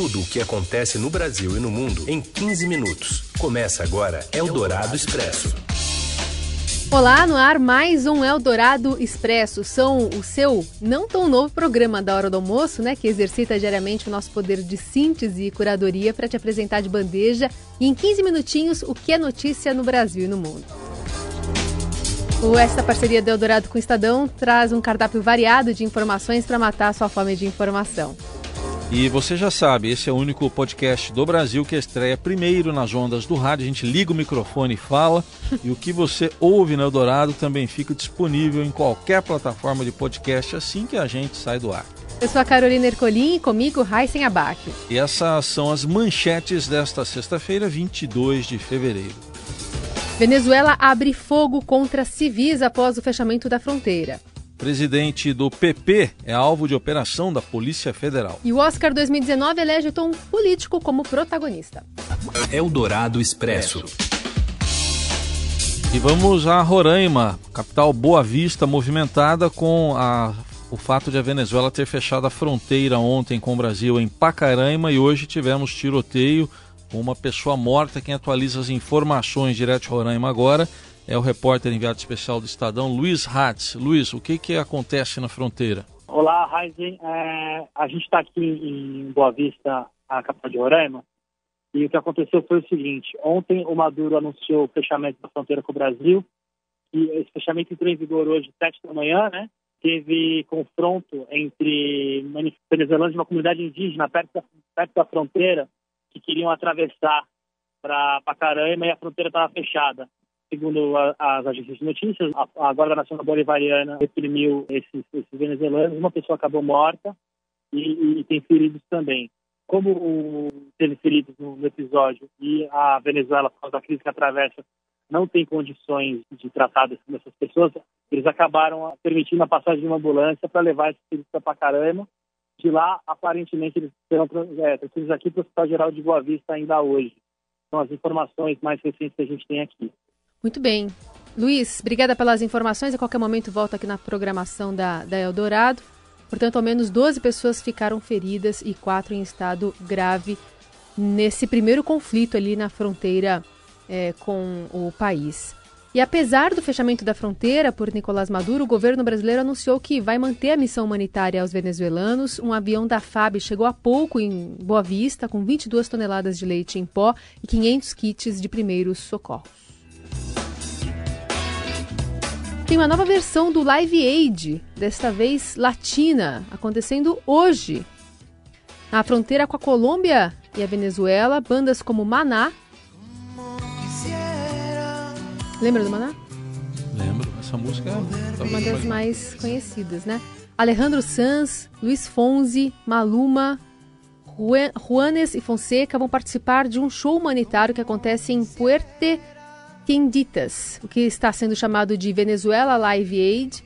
tudo o que acontece no Brasil e no mundo em 15 minutos. Começa agora Eldorado Expresso. Olá, no ar mais um Eldorado Expresso. São o seu não tão novo programa da hora do almoço, né, que exercita diariamente o nosso poder de síntese e curadoria para te apresentar de bandeja e em 15 minutinhos o que é notícia no Brasil e no mundo. Esta parceria do Eldorado com o Estadão traz um cardápio variado de informações para matar sua fome de informação. E você já sabe, esse é o único podcast do Brasil que estreia primeiro nas ondas do rádio. A gente liga o microfone e fala. e o que você ouve no Eldorado também fica disponível em qualquer plataforma de podcast assim que a gente sai do ar. Eu sou a Carolina Ercolim e comigo Raíssen Abac. E essas são as manchetes desta sexta-feira, 22 de fevereiro. Venezuela abre fogo contra civis após o fechamento da fronteira. Presidente do PP é alvo de operação da Polícia Federal. E o Oscar 2019 elege tom político como protagonista. Eldorado Expresso. E vamos a Roraima, capital Boa Vista, movimentada com a, o fato de a Venezuela ter fechado a fronteira ontem com o Brasil em Pacaraima e hoje tivemos tiroteio com uma pessoa morta. Quem atualiza as informações direto de Roraima agora é o repórter enviado especial do Estadão, Luiz Hatz. Luiz, o que, que acontece na fronteira? Olá, Raizen. É, a gente está aqui em Boa Vista, a capital de Roraima, e o que aconteceu foi o seguinte: ontem o Maduro anunciou o fechamento da fronteira com o Brasil, e esse fechamento entrou em vigor hoje, sete da manhã, né? Teve confronto entre venezuelanos de uma comunidade indígena perto da, perto da fronteira que queriam atravessar para Pacaraima e a fronteira estava fechada. Segundo a, as agências de notícias, a, a Guarda Nacional Bolivariana reprimiu esses, esses venezuelanos, uma pessoa acabou morta e, e tem feridos também. Como o, teve feridos no, no episódio e a Venezuela, por causa da crise que atravessa, não tem condições de tratar dessas pessoas, eles acabaram permitindo a passagem de uma ambulância para levar esses feridos para Pacaraima. De lá, aparentemente, eles serão é, transferidos aqui para o Hospital Geral de Boa Vista ainda hoje. São as informações mais recentes que a gente tem aqui. Muito bem. Luiz, obrigada pelas informações. A qualquer momento volto aqui na programação da, da Eldorado. Portanto, ao menos 12 pessoas ficaram feridas e quatro em estado grave nesse primeiro conflito ali na fronteira é, com o país. E apesar do fechamento da fronteira por Nicolás Maduro, o governo brasileiro anunciou que vai manter a missão humanitária aos venezuelanos. Um avião da FAB chegou há pouco em Boa Vista com 22 toneladas de leite em pó e 500 kits de primeiros socorros. Tem uma nova versão do Live Aid, desta vez latina, acontecendo hoje. Na fronteira com a Colômbia e a Venezuela, bandas como Maná. Lembra do Maná? Lembro, essa música é uma das mais conhecidas, né? Alejandro Sanz, Luiz Fonzi, Maluma, Juanes e Fonseca vão participar de um show humanitário que acontece em Puerto Quenditas, o que está sendo chamado de Venezuela Live Aid,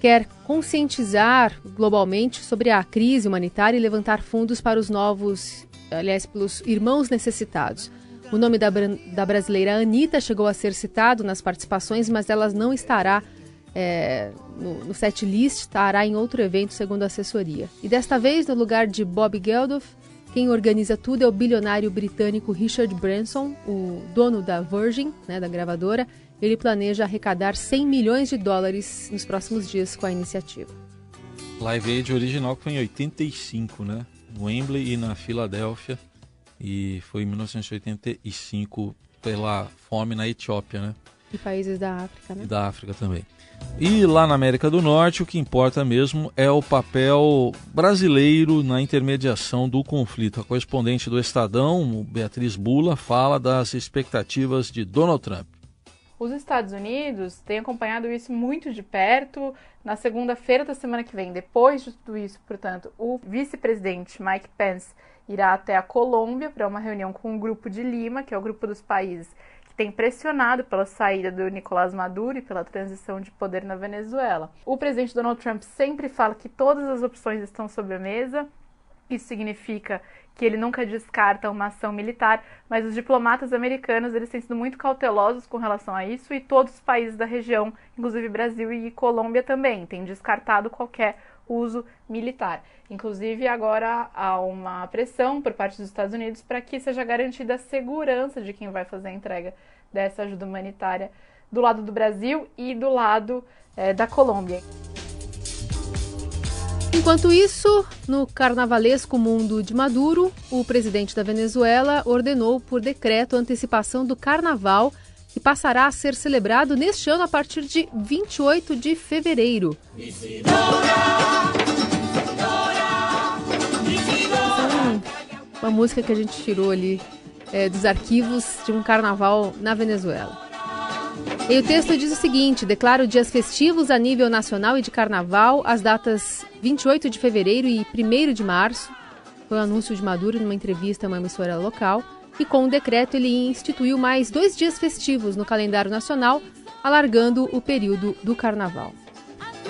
quer conscientizar globalmente sobre a crise humanitária e levantar fundos para os novos, aliás, pelos irmãos necessitados. O nome da, da brasileira Anitta chegou a ser citado nas participações, mas ela não estará é, no, no set list, estará em outro evento, segundo a assessoria. E desta vez, no lugar de Bob Geldof, quem organiza tudo é o bilionário britânico Richard Branson, o dono da Virgin, né, da gravadora. Ele planeja arrecadar 100 milhões de dólares nos próximos dias com a iniciativa. Live Aid original foi em 85, né? No Wembley e na Filadélfia. E foi em 1985 pela fome na Etiópia, né? E países da África, né? E da África também. E lá na América do Norte, o que importa mesmo é o papel brasileiro na intermediação do conflito. A correspondente do Estadão, Beatriz Bula, fala das expectativas de Donald Trump. Os Estados Unidos têm acompanhado isso muito de perto. Na segunda-feira da semana que vem, depois de tudo isso, portanto, o vice-presidente Mike Pence irá até a Colômbia para uma reunião com o Grupo de Lima, que é o grupo dos países tem pressionado pela saída do Nicolás Maduro e pela transição de poder na Venezuela. O presidente Donald Trump sempre fala que todas as opções estão sobre a mesa. Isso significa que ele nunca descarta uma ação militar, mas os diplomatas americanos eles têm sido muito cautelosos com relação a isso e todos os países da região, inclusive Brasil e Colômbia também, têm descartado qualquer uso militar. Inclusive, agora há uma pressão por parte dos Estados Unidos para que seja garantida a segurança de quem vai fazer a entrega dessa ajuda humanitária do lado do Brasil e do lado é, da Colômbia. Enquanto isso, no carnavalesco mundo de Maduro, o presidente da Venezuela ordenou por decreto a antecipação do carnaval, que passará a ser celebrado neste ano a partir de 28 de fevereiro. uma música que a gente tirou ali é, dos arquivos de um carnaval na Venezuela. E o texto diz o seguinte: declaro dias festivos a nível nacional e de carnaval as datas 28 de fevereiro e 1 de março. Foi o um anúncio de Maduro numa entrevista a uma emissora local. E com o decreto, ele instituiu mais dois dias festivos no calendário nacional, alargando o período do carnaval.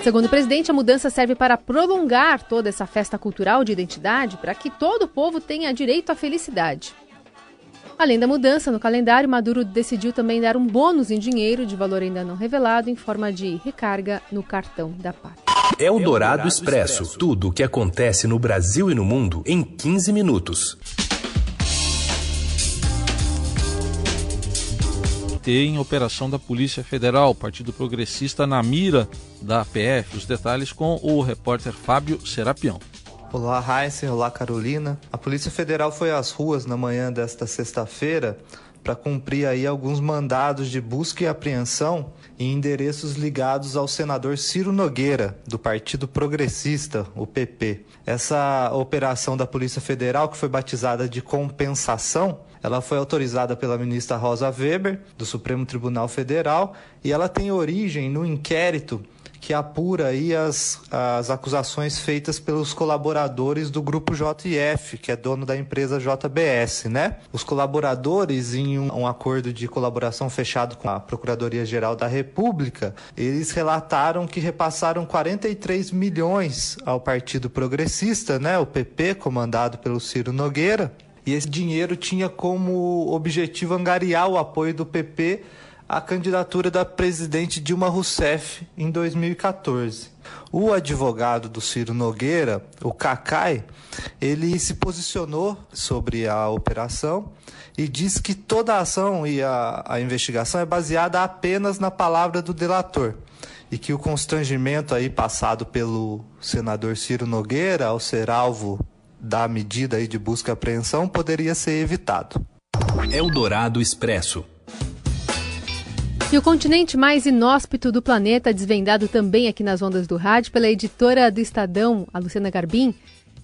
Segundo o presidente, a mudança serve para prolongar toda essa festa cultural de identidade para que todo o povo tenha direito à felicidade. Além da mudança no calendário, Maduro decidiu também dar um bônus em dinheiro de valor ainda não revelado em forma de recarga no cartão da pátria. É o Dourado Expresso. Tudo o que acontece no Brasil e no mundo em 15 minutos. Em operação da Polícia Federal, Partido Progressista na mira da PF. Os detalhes com o repórter Fábio Serapião. Olá, Heisen. Olá, Carolina. A Polícia Federal foi às ruas na manhã desta sexta-feira para cumprir aí alguns mandados de busca e apreensão em endereços ligados ao senador Ciro Nogueira, do Partido Progressista, o PP. Essa operação da Polícia Federal, que foi batizada de compensação, ela foi autorizada pela ministra Rosa Weber, do Supremo Tribunal Federal, e ela tem origem no inquérito que apura aí as, as acusações feitas pelos colaboradores do grupo JF, que é dono da empresa JBS, né? Os colaboradores, em um, um acordo de colaboração fechado com a Procuradoria-Geral da República, eles relataram que repassaram 43 milhões ao Partido Progressista, né? O PP, comandado pelo Ciro Nogueira. E esse dinheiro tinha como objetivo angariar o apoio do PP a candidatura da presidente Dilma Rousseff em 2014. O advogado do Ciro Nogueira, o Cacai, ele se posicionou sobre a operação e disse que toda a ação e a, a investigação é baseada apenas na palavra do delator e que o constrangimento aí passado pelo senador Ciro Nogueira ao ser alvo da medida aí de busca e apreensão poderia ser evitado. Eldorado Expresso. E o continente mais inóspito do planeta, desvendado também aqui nas ondas do rádio pela editora do Estadão, a Luciana Garbim.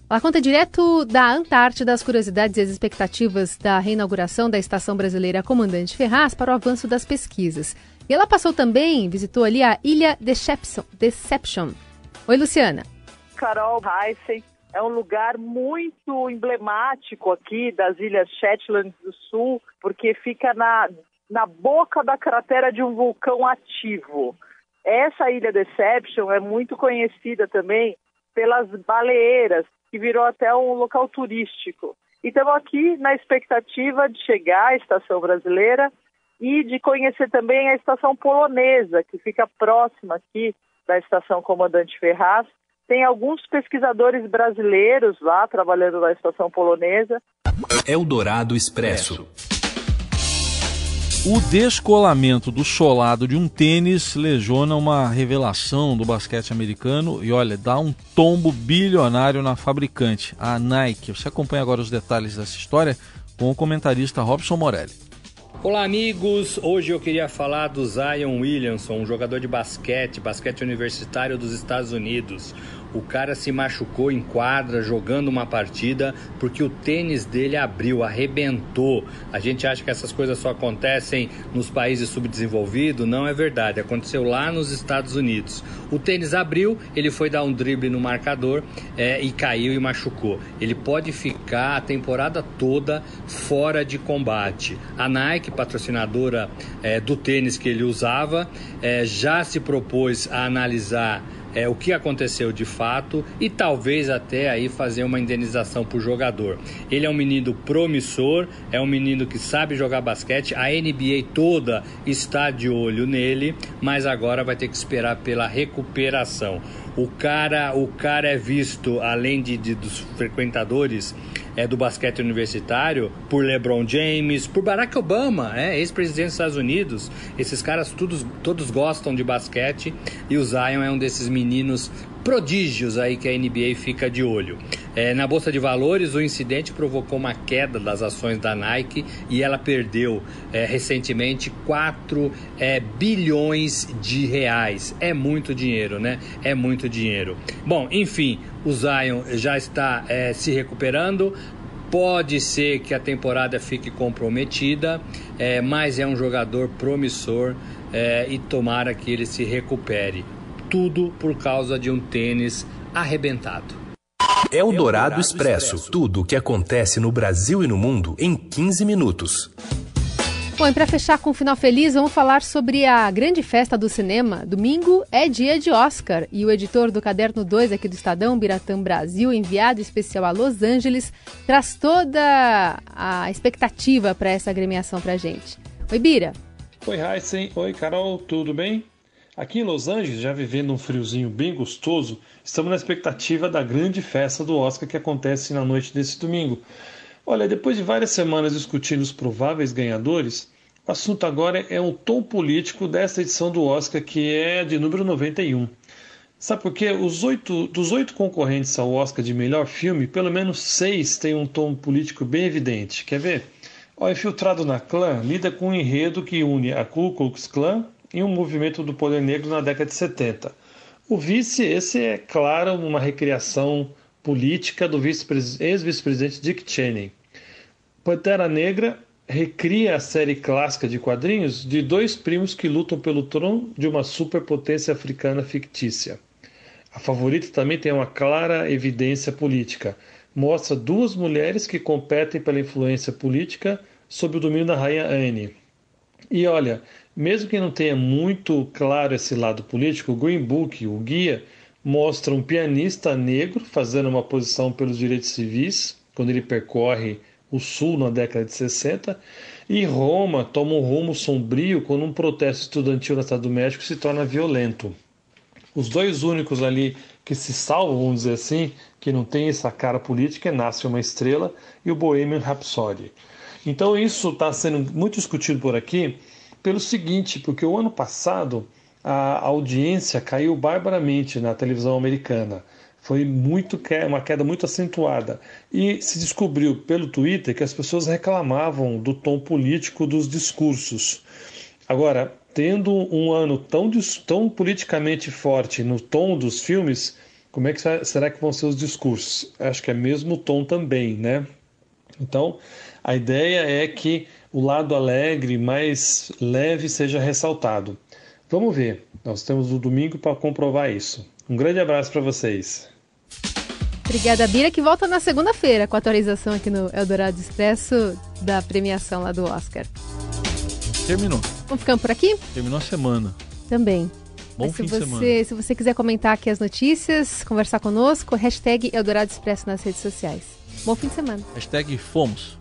Ela conta direto da Antártida as curiosidades e as expectativas da reinauguração da Estação Brasileira Comandante Ferraz para o avanço das pesquisas. E ela passou também, visitou ali a Ilha Deception. Deception. Oi, Luciana. Carol Heisen, é um lugar muito emblemático aqui das Ilhas Shetland do Sul, porque fica na na boca da cratera de um vulcão ativo. Essa ilha Deception é muito conhecida também pelas baleeiras, que virou até um local turístico. E estamos aqui na expectativa de chegar à estação brasileira e de conhecer também a estação polonesa, que fica próxima aqui da estação Comandante Ferraz. Tem alguns pesquisadores brasileiros lá trabalhando na estação polonesa. Eldorado Expresso. O descolamento do solado de um tênis lesiona uma revelação do basquete americano e olha, dá um tombo bilionário na fabricante, a Nike. Você acompanha agora os detalhes dessa história com o comentarista Robson Morelli. Olá, amigos! Hoje eu queria falar do Zion Williamson, um jogador de basquete, basquete universitário dos Estados Unidos. O cara se machucou em quadra jogando uma partida porque o tênis dele abriu, arrebentou. A gente acha que essas coisas só acontecem nos países subdesenvolvidos. Não é verdade. Aconteceu lá nos Estados Unidos. O tênis abriu, ele foi dar um drible no marcador é, e caiu e machucou. Ele pode ficar a temporada toda fora de combate. A Nike, patrocinadora é, do tênis que ele usava, é, já se propôs a analisar é, o que aconteceu de fato e talvez até aí fazer uma indenização para o jogador. Ele é um menino promissor, é um menino que sabe jogar basquete, a NBA toda está de olho nele, mas agora vai ter que esperar pela recuperação. O cara, o cara é visto, além de, de dos frequentadores é, do basquete universitário, por LeBron James, por Barack Obama, é, ex-presidente dos Estados Unidos. Esses caras todos, todos gostam de basquete e o Zion é um desses meninos prodígios aí que a NBA fica de olho. É, na Bolsa de Valores, o incidente provocou uma queda das ações da Nike e ela perdeu é, recentemente 4 é, bilhões de reais. É muito dinheiro, né? É muito dinheiro. Bom, enfim, o Zion já está é, se recuperando. Pode ser que a temporada fique comprometida, é, mas é um jogador promissor é, e tomara que ele se recupere. Tudo por causa de um tênis arrebentado. É o Dourado Expresso. Tudo o que acontece no Brasil e no mundo em 15 minutos. Bom, e para fechar com um final feliz, vamos falar sobre a grande festa do cinema. Domingo é dia de Oscar e o editor do Caderno 2 aqui do Estadão, Biratã Brasil, enviado especial a Los Angeles, traz toda a expectativa para essa agremiação para gente. Oi, Bira. Oi, Heisen. Oi, Carol. Tudo bem? Aqui em Los Angeles, já vivendo um friozinho bem gostoso, estamos na expectativa da grande festa do Oscar que acontece na noite desse domingo. Olha, depois de várias semanas discutindo os prováveis ganhadores, o assunto agora é o tom político desta edição do Oscar, que é de número 91. Sabe por quê? Os oito, dos oito concorrentes ao Oscar de melhor filme, pelo menos seis têm um tom político bem evidente. Quer ver? O Infiltrado na Clã lida com um enredo que une a Ku Klux Klan e um movimento do poder negro na década de 70. O vice, esse é claro uma recriação política do ex-vice-presidente Dick Cheney. Pantera Negra recria a série clássica de quadrinhos de dois primos que lutam pelo trono de uma superpotência africana fictícia. A favorita também tem uma clara evidência política. Mostra duas mulheres que competem pela influência política sob o domínio da rainha Anne. E olha, mesmo que não tenha muito claro esse lado político, o Green Book, o guia, mostra um pianista negro fazendo uma posição pelos direitos civis, quando ele percorre o sul na década de 60, e Roma toma um rumo sombrio quando um protesto estudantil na cidade do México se torna violento. Os dois únicos ali que se salvam, vamos dizer assim, que não tem essa cara política é Nasce uma Estrela e o Bohemian Rhapsody. Então isso está sendo muito discutido por aqui pelo seguinte, porque o ano passado a audiência caiu barbaramente na televisão americana. Foi muito uma queda muito acentuada. E se descobriu pelo Twitter que as pessoas reclamavam do tom político dos discursos. Agora, tendo um ano tão, tão politicamente forte no tom dos filmes, como é que será que vão ser os discursos? Acho que é mesmo tom também, né? Então, a ideia é que o lado alegre, mais leve, seja ressaltado. Vamos ver. Nós temos o domingo para comprovar isso. Um grande abraço para vocês. Obrigada, Bira, que volta na segunda-feira com a atualização aqui no Eldorado Expresso da premiação lá do Oscar. Terminou. Vamos ficando por aqui? Terminou a semana. Também. Bom Mas fim se de você, semana. Se você quiser comentar aqui as notícias, conversar conosco, hashtag Eldorado Expresso nas redes sociais. Bom fim de semana. Hashtag fomos.